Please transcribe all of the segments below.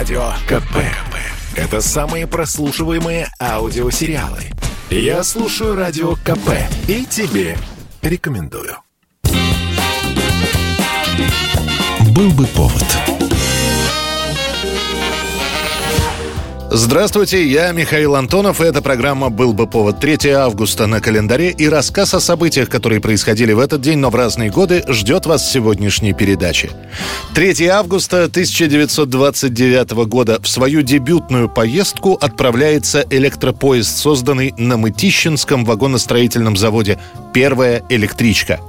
Радио КП. Это самые прослушиваемые аудиосериалы. Я слушаю Радио КП и тебе рекомендую. Был бы повод. Здравствуйте, я Михаил Антонов, и эта программа «Был бы повод» 3 августа на календаре, и рассказ о событиях, которые происходили в этот день, но в разные годы, ждет вас в сегодняшней передаче. 3 августа 1929 года в свою дебютную поездку отправляется электропоезд, созданный на Мытищинском вагоностроительном заводе «Первая электричка».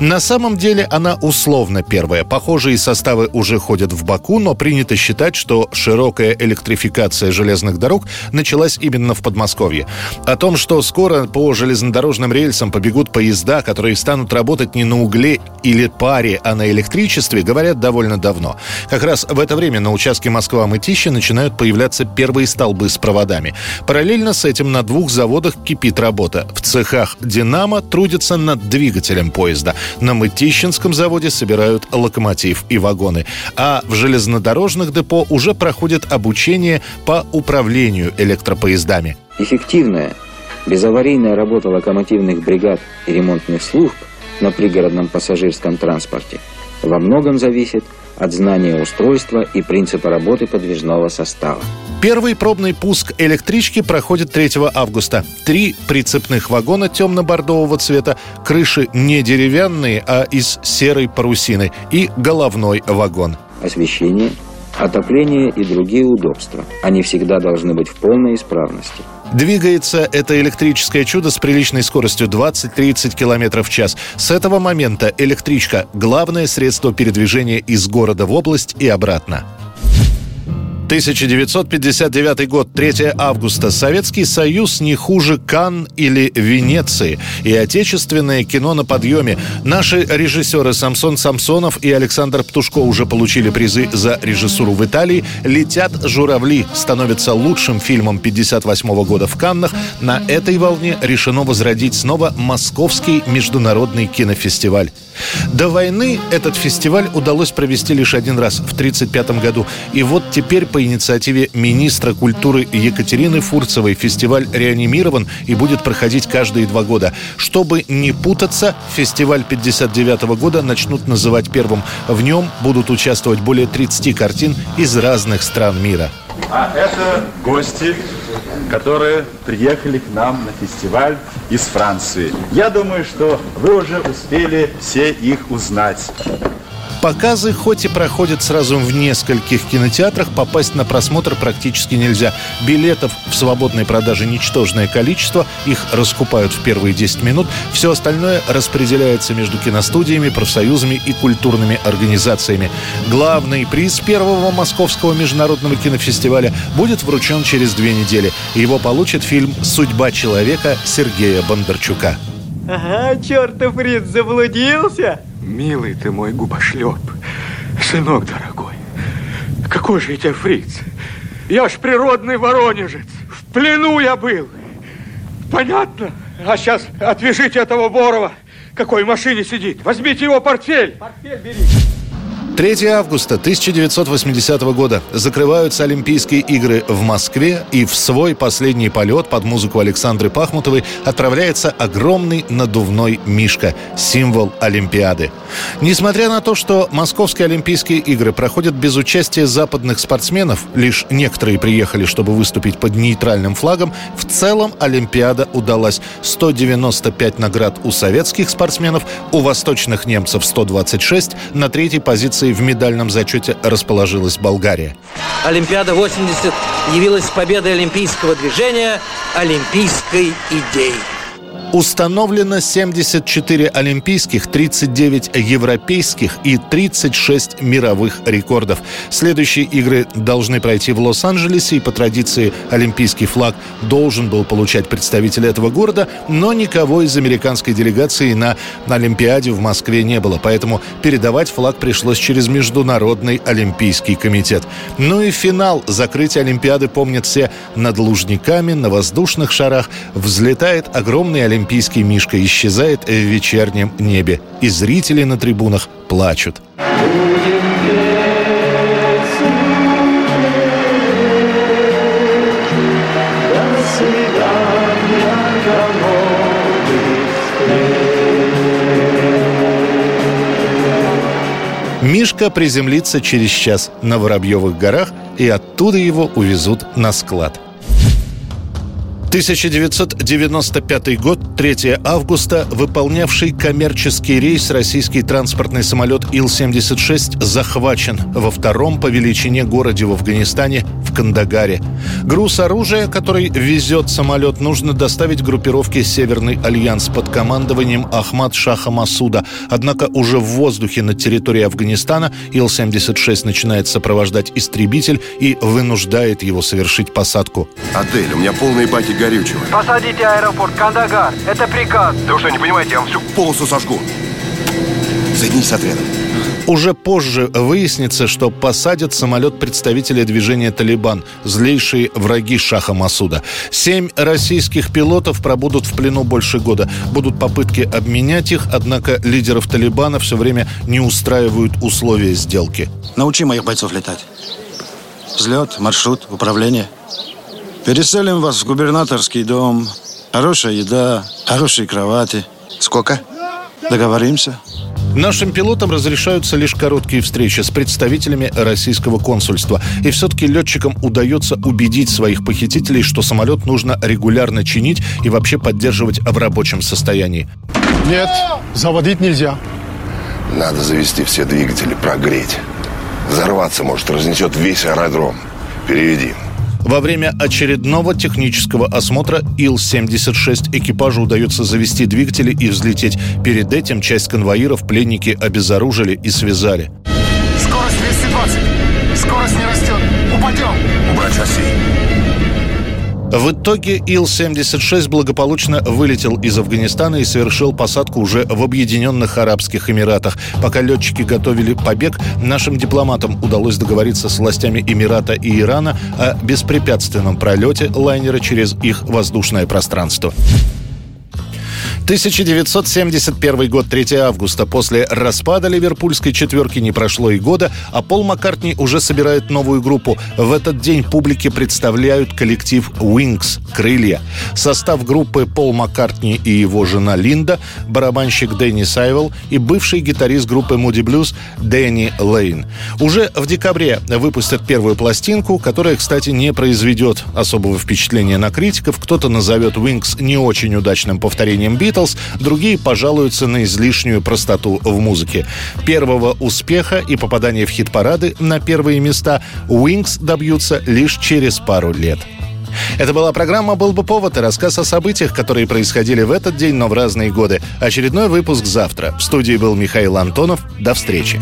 На самом деле она условно первая. Похожие составы уже ходят в Баку, но принято считать, что широкая электрификация железных дорог началась именно в Подмосковье. О том, что скоро по железнодорожным рельсам побегут поезда, которые станут работать не на угле или паре, а на электричестве, говорят довольно давно. Как раз в это время на участке Москва-Мытищи начинают появляться первые столбы с проводами. Параллельно с этим на двух заводах кипит работа. В цехах «Динамо» трудятся над двигателем поезда поезда. На Мытищинском заводе собирают локомотив и вагоны. А в железнодорожных депо уже проходит обучение по управлению электропоездами. Эффективная, безаварийная работа локомотивных бригад и ремонтных служб на пригородном пассажирском транспорте во многом зависит от знания устройства и принципа работы подвижного состава. Первый пробный пуск электрички проходит 3 августа. Три прицепных вагона темно-бордового цвета, крыши не деревянные, а из серой парусины и головной вагон. Освещение, отопление и другие удобства. Они всегда должны быть в полной исправности. Двигается это электрическое чудо с приличной скоростью 20-30 км в час. С этого момента электричка – главное средство передвижения из города в область и обратно. 1959 год, 3 августа. Советский Союз не хуже Кан или Венеции. И отечественное кино на подъеме. Наши режиссеры Самсон Самсонов и Александр Птушко уже получили призы за режиссуру в Италии. «Летят журавли» становится лучшим фильмом 58 года в Каннах. На этой волне решено возродить снова Московский международный кинофестиваль. До войны этот фестиваль удалось провести лишь один раз, в 1935 году. И вот теперь по инициативе министра культуры Екатерины Фурцевой фестиваль реанимирован и будет проходить каждые два года. Чтобы не путаться, фестиваль 59 года начнут называть первым. В нем будут участвовать более 30 картин из разных стран мира. А это гости которые приехали к нам на фестиваль из Франции. Я думаю, что вы уже успели все их узнать. Показы хоть и проходят сразу в нескольких кинотеатрах, попасть на просмотр практически нельзя. Билетов в свободной продаже ничтожное количество, их раскупают в первые 10 минут. Все остальное распределяется между киностудиями, профсоюзами и культурными организациями. Главный приз первого Московского международного кинофестиваля будет вручен через две недели. Его получит фильм «Судьба человека» Сергея Бондарчука. Ага, чертов Рид заблудился. Милый ты мой губошлеп, сынок дорогой. Какой же я тебя фриц? Я ж природный воронежец. В плену я был. Понятно? А сейчас отвяжите этого Борова. Какой в машине сидит. Возьмите его портфель. Портфель бери. 3 августа 1980 года закрываются Олимпийские игры в Москве, и в свой последний полет под музыку Александры Пахмутовой отправляется огромный надувной мишка, символ Олимпиады. Несмотря на то, что Московские Олимпийские игры проходят без участия западных спортсменов, лишь некоторые приехали, чтобы выступить под нейтральным флагом, в целом Олимпиада удалась. 195 наград у советских спортсменов, у восточных немцев 126, на третьей позиции позиции в медальном зачете расположилась Болгария. Олимпиада 80 явилась победой олимпийского движения, олимпийской идеи. Установлено 74 олимпийских, 39 европейских и 36 мировых рекордов. Следующие игры должны пройти в Лос-Анджелесе, и по традиции олимпийский флаг должен был получать представитель этого города, но никого из американской делегации на Олимпиаде в Москве не было, поэтому передавать флаг пришлось через Международный олимпийский комитет. Ну и финал закрытия Олимпиады помнят все над Лужниками, на воздушных шарах взлетает огромный олимпийский олимпийский мишка исчезает в вечернем небе, и зрители на трибунах плачут. Мишка приземлится через час на Воробьевых горах, и оттуда его увезут на склад – 1995 год, 3 августа, выполнявший коммерческий рейс российский транспортный самолет Ил-76 захвачен во втором по величине городе в Афганистане, в Кандагаре. Груз оружия, который везет самолет, нужно доставить группировке «Северный альянс» под командованием Ахмад Шаха Масуда. Однако уже в воздухе над территорией Афганистана Ил-76 начинает сопровождать истребитель и вынуждает его совершить посадку. Отель, у меня полные баки горючего. Посадите аэропорт Кандагар. Это приказ. Да вы что, не понимаете, я вам всю полосу сожгу. Соединитесь с отрядом. Уже позже выяснится, что посадят самолет представители движения «Талибан», злейшие враги Шаха Масуда. Семь российских пилотов пробудут в плену больше года. Будут попытки обменять их, однако лидеров «Талибана» все время не устраивают условия сделки. Научи моих бойцов летать. Взлет, маршрут, управление. Переселим вас в губернаторский дом. Хорошая еда, хорошие кровати. Сколько? Договоримся? Нашим пилотам разрешаются лишь короткие встречи с представителями российского консульства. И все-таки летчикам удается убедить своих похитителей, что самолет нужно регулярно чинить и вообще поддерживать в рабочем состоянии. Нет, заводить нельзя. Надо завести все двигатели, прогреть. Взорваться может, разнесет весь аэродром. Переведи. Во время очередного технического осмотра Ил-76 экипажу удается завести двигатели и взлететь. Перед этим часть конвоиров пленники обезоружили и связали. Скорость 220. Скорость не растет. Упадем. Убрать шасси. В итоге Ил-76 благополучно вылетел из Афганистана и совершил посадку уже в Объединенных Арабских Эмиратах. Пока летчики готовили побег, нашим дипломатам удалось договориться с властями Эмирата и Ирана о беспрепятственном пролете лайнера через их воздушное пространство. 1971 год, 3 августа. После распада ливерпульской четверки не прошло и года, а Пол Маккартни уже собирает новую группу. В этот день публике представляют коллектив Wings – «Крылья». Состав группы Пол Маккартни и его жена Линда, барабанщик Дэнни Сайвелл и бывший гитарист группы Moody Blues Дэнни Лейн. Уже в декабре выпустят первую пластинку, которая, кстати, не произведет особого впечатления на критиков. Кто-то назовет Wings не очень удачным повторением бита, Битлз, другие пожалуются на излишнюю простоту в музыке. Первого успеха и попадания в хит-парады на первые места Wings добьются лишь через пару лет. Это была программа «Был бы повод» и рассказ о событиях, которые происходили в этот день, но в разные годы. Очередной выпуск завтра. В студии был Михаил Антонов. До встречи.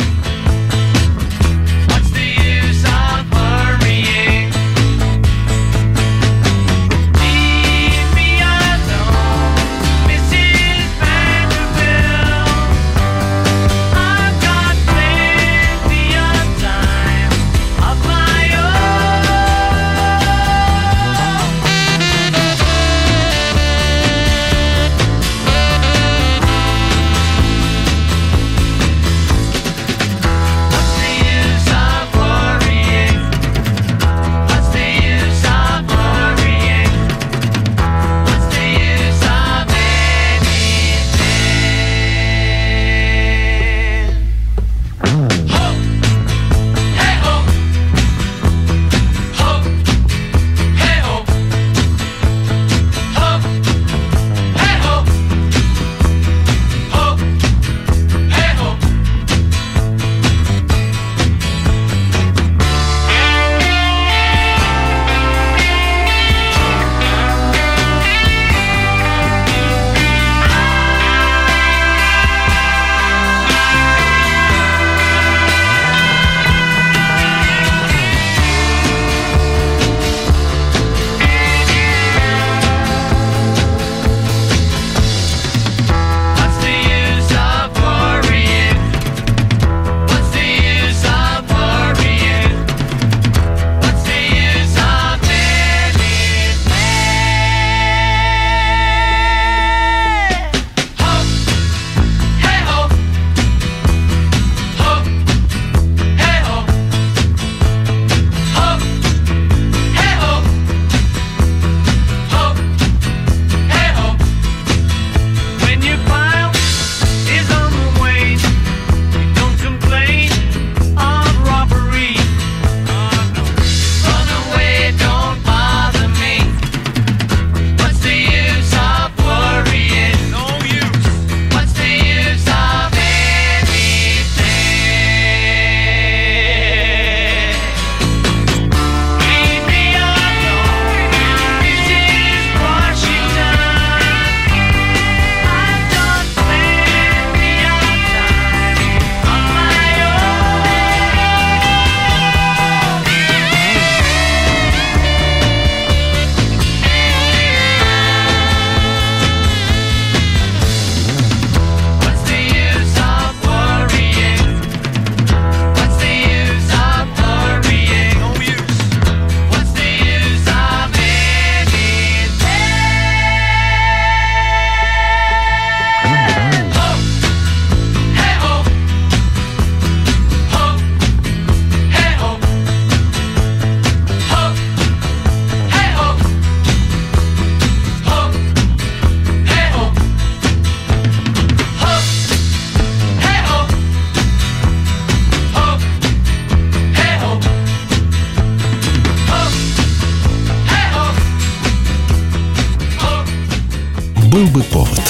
Был бы повод.